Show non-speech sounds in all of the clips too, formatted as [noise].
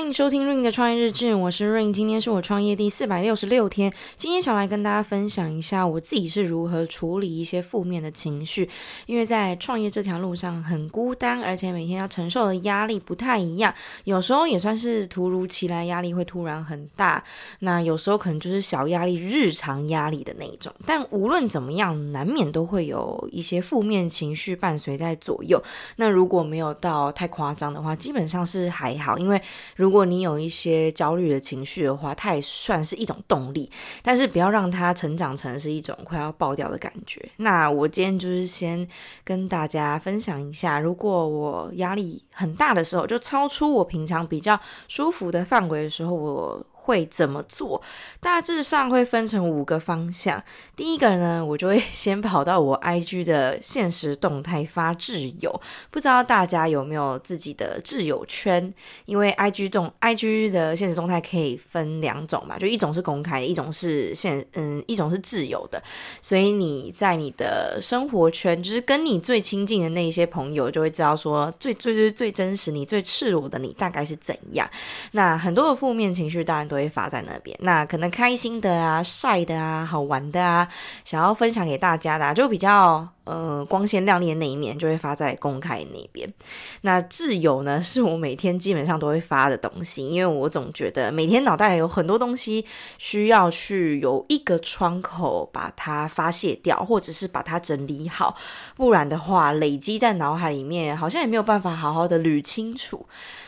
欢迎收听 Ring 的创业日志，我是 Ring，今天是我创业第四百六十六天。今天想来跟大家分享一下我自己是如何处理一些负面的情绪，因为在创业这条路上很孤单，而且每天要承受的压力不太一样，有时候也算是突如其来，压力会突然很大。那有时候可能就是小压力，日常压力的那一种。但无论怎么样，难免都会有一些负面情绪伴随在左右。那如果没有到太夸张的话，基本上是还好，因为。如如果你有一些焦虑的情绪的话，它也算是一种动力，但是不要让它成长成是一种快要爆掉的感觉。那我今天就是先跟大家分享一下，如果我压力很大的时候，就超出我平常比较舒服的范围的时候，我。会怎么做？大致上会分成五个方向。第一个呢，我就会 [laughs] 先跑到我 IG 的现实动态发挚友。不知道大家有没有自己的挚友圈？因为 IG 动 IG 的现实动态可以分两种嘛，就一种是公开，一种是现嗯，一种是挚友的。所以你在你的生活圈，就是跟你最亲近的那一些朋友，就会知道说最最最最真实你最赤裸的你大概是怎样。那很多的负面情绪当然都会发在那边，那可能开心的啊、晒的啊、好玩的啊，想要分享给大家的啊，就比较呃光鲜亮丽的那一面，就会发在公开那边。那挚友呢，是我每天基本上都会发的东西，因为我总觉得每天脑袋有很多东西需要去有一个窗口把它发泄掉，或者是把它整理好，不然的话累积在脑海里面，好像也没有办法好好的捋清楚。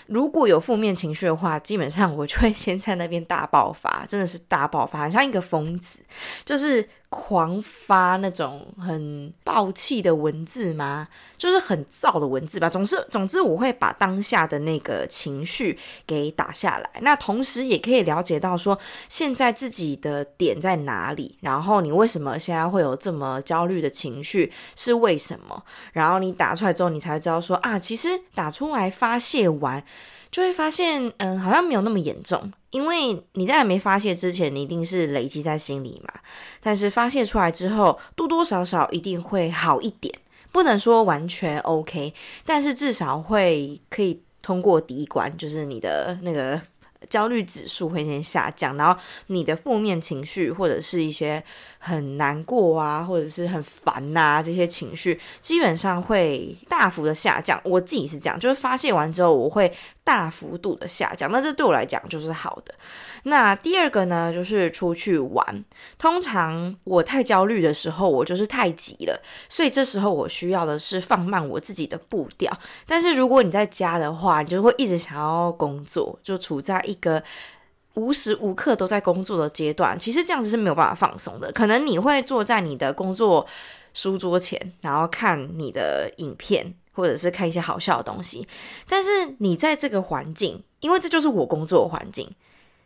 如果有负面情绪的话，基本上我就会先在那边大爆发，真的是大爆发，像一个疯子，就是狂发那种很爆气的文字吗？就是很燥的文字吧。总之，总之我会把当下的那个情绪给打下来，那同时也可以了解到说现在自己的点在哪里，然后你为什么现在会有这么焦虑的情绪，是为什么？然后你打出来之后，你才知道说啊，其实打出来发泄完。就会发现，嗯，好像没有那么严重，因为你在还没发泄之前，你一定是累积在心里嘛。但是发泄出来之后，多多少少一定会好一点，不能说完全 OK，但是至少会可以通过第一关，就是你的那个。焦虑指数会先下降，然后你的负面情绪或者是一些很难过啊，或者是很烦呐、这些情绪基本上会大幅的下降。我自己是这样，就是发泄完之后，我会大幅度的下降，那这对我来讲就是好的。那第二个呢，就是出去玩。通常我太焦虑的时候，我就是太急了，所以这时候我需要的是放慢我自己的步调。但是如果你在家的话，你就会一直想要工作，就处在一个无时无刻都在工作的阶段。其实这样子是没有办法放松的。可能你会坐在你的工作书桌前，然后看你的影片，或者是看一些好笑的东西。但是你在这个环境，因为这就是我工作的环境。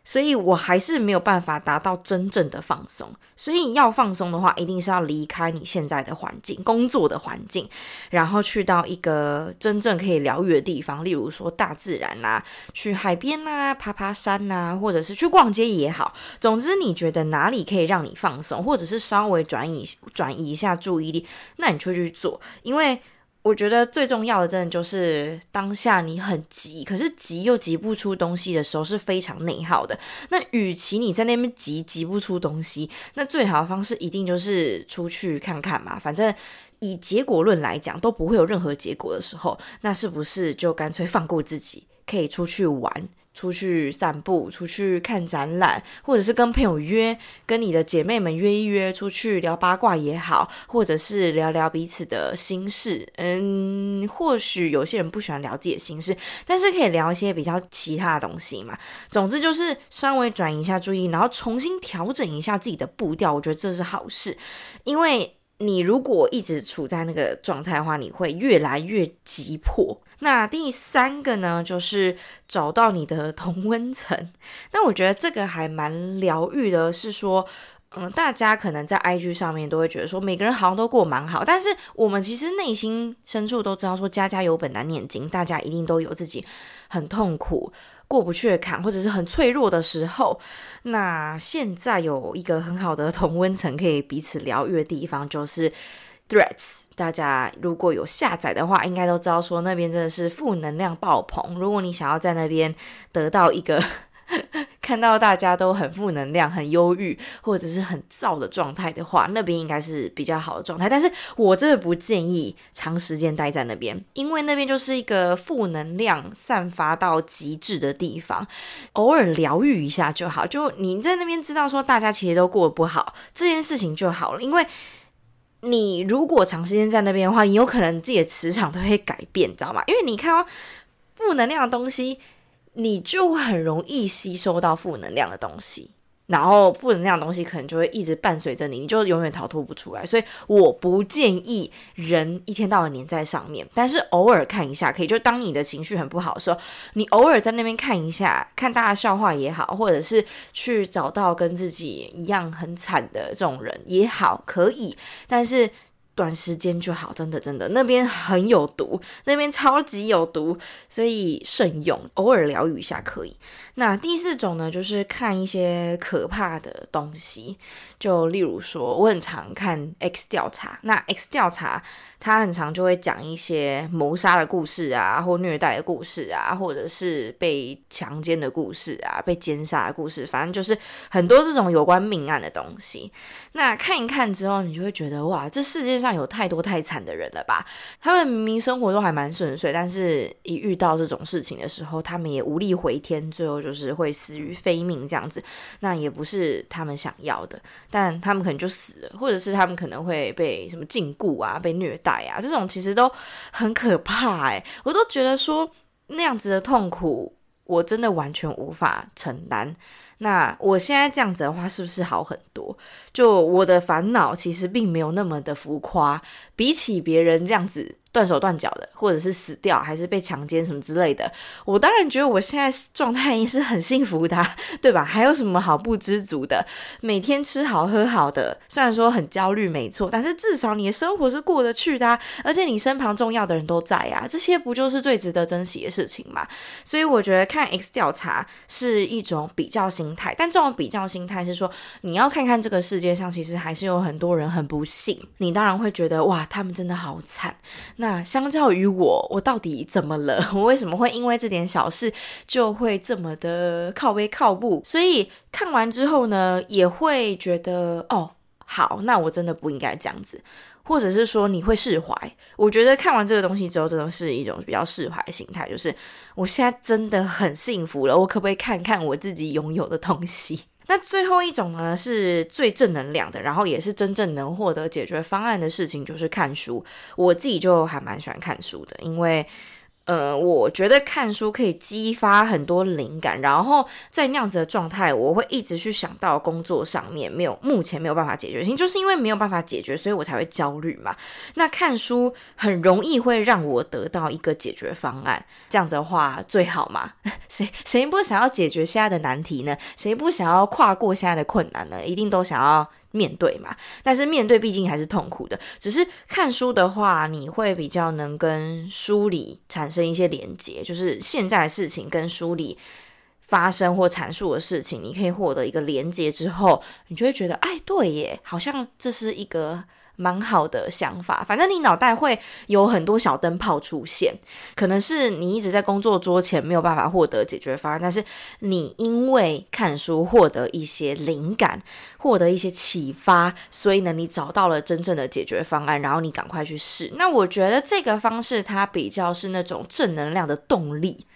所以我还是没有办法达到真正的放松。所以要放松的话，一定是要离开你现在的环境、工作的环境，然后去到一个真正可以疗愈的地方，例如说大自然啦、啊，去海边啦、爬爬山呐、或者是去逛街也好。总之，你觉得哪里可以让你放松，或者是稍微转移转移一下注意力，那你就去做，因为。我觉得最重要的，真的就是当下你很急，可是急又急不出东西的时候，是非常内耗的。那与其你在那边急，急不出东西，那最好的方式一定就是出去看看嘛。反正以结果论来讲，都不会有任何结果的时候，那是不是就干脆放过自己，可以出去玩？出去散步，出去看展览，或者是跟朋友约，跟你的姐妹们约一约，出去聊八卦也好，或者是聊聊彼此的心事。嗯，或许有些人不喜欢聊自己的心事，但是可以聊一些比较其他的东西嘛。总之就是稍微转移一下注意，然后重新调整一下自己的步调，我觉得这是好事，因为你如果一直处在那个状态的话，你会越来越急迫。那第三个呢，就是找到你的同温层。那我觉得这个还蛮疗愈的，是说，嗯，大家可能在 IG 上面都会觉得说，每个人好像都过蛮好，但是我们其实内心深处都知道，说家家有本难念经，大家一定都有自己很痛苦、过不去的坎，或者是很脆弱的时候。那现在有一个很好的同温层可以彼此疗愈的地方，就是。Threads，大家如果有下载的话，应该都知道说那边真的是负能量爆棚。如果你想要在那边得到一个看到大家都很负能量、很忧郁或者是很燥的状态的话，那边应该是比较好的状态。但是我真的不建议长时间待在那边，因为那边就是一个负能量散发到极致的地方。偶尔疗愈一下就好，就你在那边知道说大家其实都过得不好，这件事情就好了，因为。你如果长时间在那边的话，你有可能自己的磁场都会改变，知道吗？因为你看到负能量的东西，你就很容易吸收到负能量的东西。然后负能量的东西可能就会一直伴随着你，你就永远逃脱不出来。所以我不建议人一天到晚黏在上面，但是偶尔看一下可以。就当你的情绪很不好的时候，你偶尔在那边看一下，看大家笑话也好，或者是去找到跟自己一样很惨的这种人也好，可以。但是。短时间就好，真的真的，那边很有毒，那边超级有毒，所以慎用，偶尔疗愈一下可以。那第四种呢，就是看一些可怕的东西，就例如说，我很常看 X 调查，那 X 调查他很常就会讲一些谋杀的故事啊，或虐待的故事啊，或者是被强奸的故事啊，被奸杀的故事，反正就是很多这种有关命案的东西。那看一看之后，你就会觉得哇，这世界上有太多太惨的人了吧？他们明明生活都还蛮顺遂，但是一遇到这种事情的时候，他们也无力回天，最后就是会死于非命这样子。那也不是他们想要的，但他们可能就死了，或者是他们可能会被什么禁锢啊，被虐待啊，这种其实都很可怕哎、[laughs] 我都觉得说那样子的痛苦，我真的完全无法承担。那我现在这样子的话，是不是好很多？就我的烦恼其实并没有那么的浮夸，比起别人这样子。断手断脚的，或者是死掉，还是被强奸什么之类的，我当然觉得我现在状态是很幸福的，对吧？还有什么好不知足的？每天吃好喝好的，虽然说很焦虑，没错，但是至少你的生活是过得去的，而且你身旁重要的人都在啊，这些不就是最值得珍惜的事情吗？所以我觉得看 X 调查是一种比较心态，但这种比较心态是说，你要看看这个世界上其实还是有很多人很不幸，你当然会觉得哇，他们真的好惨。那那相较于我，我到底怎么了？[laughs] 我为什么会因为这点小事就会这么的靠北靠步？所以看完之后呢，也会觉得哦，好，那我真的不应该这样子，或者是说你会释怀。我觉得看完这个东西之后，真的是一种比较释怀的心态，就是我现在真的很幸福了，我可不可以看看我自己拥有的东西？那最后一种呢，是最正能量的，然后也是真正能获得解决方案的事情，就是看书。我自己就还蛮喜欢看书的，因为。呃，我觉得看书可以激发很多灵感，然后在那样子的状态，我会一直去想到工作上面没有，目前没有办法解决，就是因为没有办法解决，所以我才会焦虑嘛。那看书很容易会让我得到一个解决方案，这样子的话最好嘛。[laughs] 谁谁不想要解决现在的难题呢？谁不想要跨过现在的困难呢？一定都想要。面对嘛，但是面对毕竟还是痛苦的。只是看书的话，你会比较能跟书里产生一些连接，就是现在的事情跟书里发生或阐述的事情，你可以获得一个连接之后，你就会觉得，哎，对耶，好像这是一个。蛮好的想法，反正你脑袋会有很多小灯泡出现，可能是你一直在工作桌前没有办法获得解决方案，但是你因为看书获得一些灵感，获得一些启发，所以呢，你找到了真正的解决方案，然后你赶快去试。那我觉得这个方式它比较是那种正能量的动力，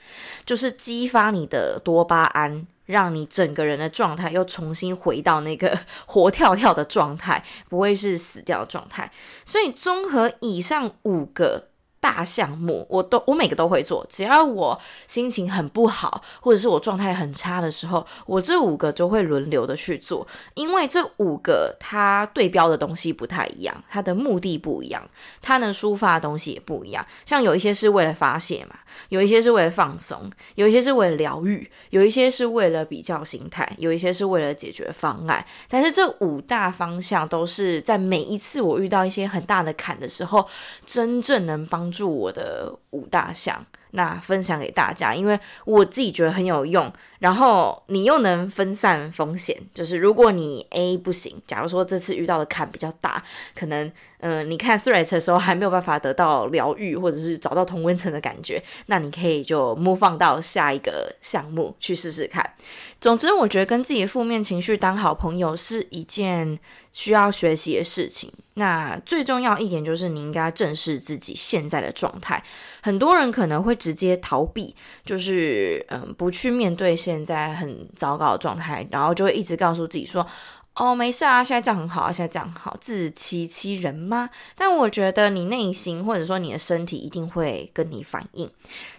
就是激发你的多巴胺。让你整个人的状态又重新回到那个 [laughs] 活跳跳的状态，不会是死掉的状态。所以综合以上五个。大项目我都我每个都会做，只要我心情很不好，或者是我状态很差的时候，我这五个就会轮流的去做，因为这五个它对标的东西不太一样，它的目的不一样，它能抒发的东西也不一样。像有一些是为了发泄嘛，有一些是为了放松，有一些是为了疗愈，有一些是为了比较心态，有一些是为了解决方案。但是这五大方向都是在每一次我遇到一些很大的坎的时候，真正能帮。助我的五大项，那分享给大家，因为我自己觉得很有用，然后你又能分散风险。就是如果你 A 不行，假如说这次遇到的坎比较大，可能嗯、你看 Threads 的时候还没有办法得到疗愈，或者是找到同温层的感觉，那你可以就 move on 到下一个项目去试试看。总之，我觉得跟自己的负面情绪当好朋友是一件需要学习的事情。那最重要一点就是，你应该正视自己现在的状态。很多人可能会直接逃避，就是嗯，不去面对现在很糟糕的状态，然后就会一直告诉自己说。哦，没事啊，现在这样很好啊，现在这样好，自欺欺人吗？但我觉得你内心或者说你的身体一定会跟你反应，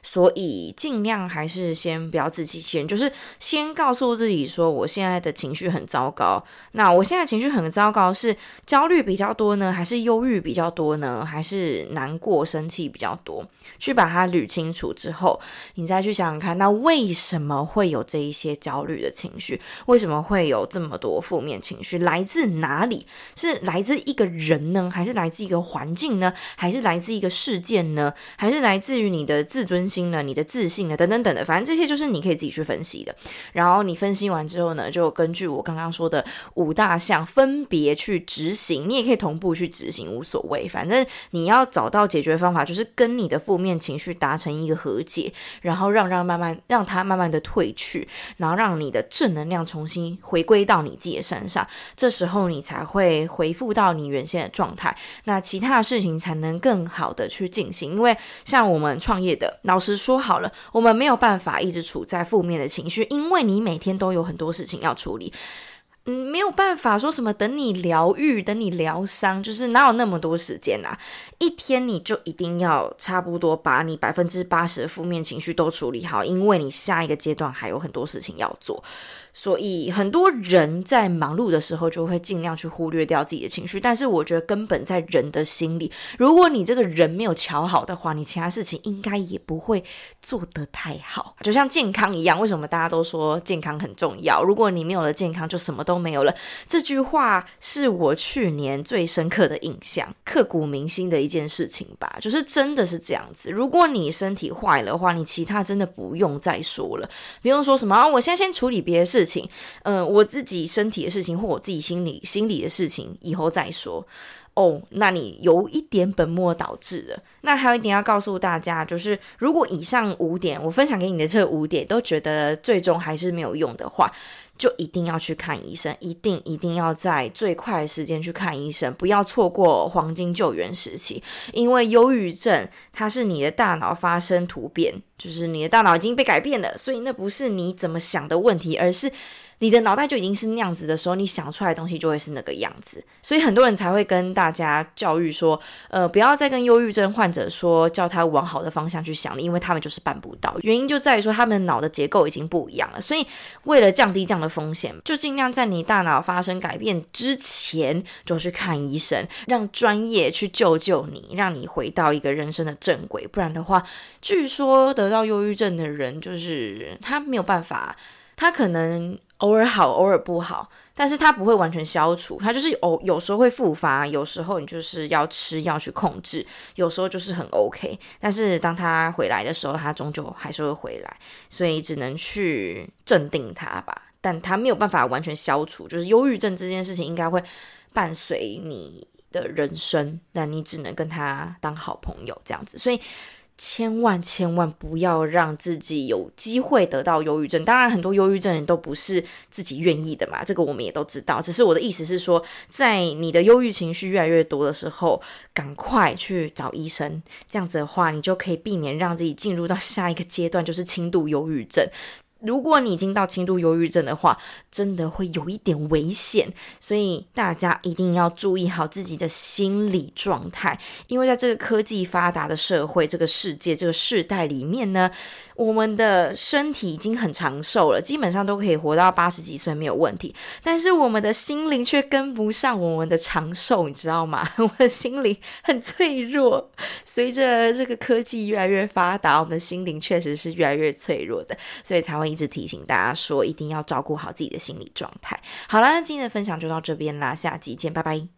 所以尽量还是先不要自欺欺人，就是先告诉自己说，我现在的情绪很糟糕。那我现在情绪很糟糕，是焦虑比较多呢，还是忧郁比较多呢，还是难过、生气比较多？去把它捋清楚之后，你再去想想看，那为什么会有这一些焦虑的情绪？为什么会有这么多负面情绪来自哪里？是来自一个人呢，还是来自一个环境呢？还是来自一个事件呢？还是来自于你的自尊心呢？你的自信呢？等等等的，反正这些就是你可以自己去分析的。然后你分析完之后呢，就根据我刚刚说的五大项分别去执行。你也可以同步去执行，无所谓。反正你要找到解决方法，就是跟你的负面情绪达成一个和解，然后让让慢慢让它慢慢的退去，然后让你的正能量重新回归到你自己的身上。这时候你才会恢复到你原先的状态，那其他的事情才能更好的去进行。因为像我们创业的，老实说好了，我们没有办法一直处在负面的情绪，因为你每天都有很多事情要处理。嗯，没有办法说什么等你疗愈，等你疗伤，就是哪有那么多时间啊？一天你就一定要差不多把你百分之八十的负面情绪都处理好，因为你下一个阶段还有很多事情要做。所以很多人在忙碌的时候就会尽量去忽略掉自己的情绪，但是我觉得根本在人的心里，如果你这个人没有调好的话，你其他事情应该也不会做得太好。就像健康一样，为什么大家都说健康很重要？如果你没有了健康，就什么都没有了。这句话是我去年最深刻的印象，刻骨铭心的一件事情吧。就是真的是这样子，如果你身体坏了的话，你其他真的不用再说了，不用说什么啊，我现在先处理别的事。事情，嗯，我自己身体的事情或我自己心里心里的事情，以后再说哦。那你有一点本末倒置了。那还有一点要告诉大家，就是如果以上五点我分享给你的这五点都觉得最终还是没有用的话，就一定要去看医生，一定一定要在最快的时间去看医生，不要错过黄金救援时期。因为忧郁症它是你的大脑发生突变，就是你的大脑已经被改变了，所以那不是你怎么想的问题，而是。你的脑袋就已经是那样子的时候，你想出来的东西就会是那个样子，所以很多人才会跟大家教育说，呃，不要再跟忧郁症患者说叫他往好的方向去想了，因为他们就是办不到。原因就在于说他们脑的结构已经不一样了，所以为了降低这样的风险，就尽量在你大脑发生改变之前就去看医生，让专业去救救你，让你回到一个人生的正轨。不然的话，据说得到忧郁症的人就是他没有办法，他可能。偶尔好，偶尔不好，但是它不会完全消除，它就是偶有时候会复发，有时候你就是要吃药去控制，有时候就是很 OK，但是当它回来的时候，它终究还是会回来，所以只能去镇定它吧，但它没有办法完全消除，就是忧郁症这件事情应该会伴随你的人生，但你只能跟他当好朋友这样子，所以。千万千万不要让自己有机会得到忧郁症。当然，很多忧郁症人都不是自己愿意的嘛，这个我们也都知道。只是我的意思是说，在你的忧郁情绪越来越多的时候，赶快去找医生。这样子的话，你就可以避免让自己进入到下一个阶段，就是轻度忧郁症。如果你已经到轻度忧郁症的话，真的会有一点危险，所以大家一定要注意好自己的心理状态，因为在这个科技发达的社会、这个世界、这个世代里面呢，我们的身体已经很长寿了，基本上都可以活到八十几岁没有问题，但是我们的心灵却跟不上我们的长寿，你知道吗？[laughs] 我们的心灵很脆弱，随着这个科技越来越发达，我们的心灵确实是越来越脆弱的，所以才会。一直提醒大家说，一定要照顾好自己的心理状态。好啦，那今天的分享就到这边啦，下集见，拜拜。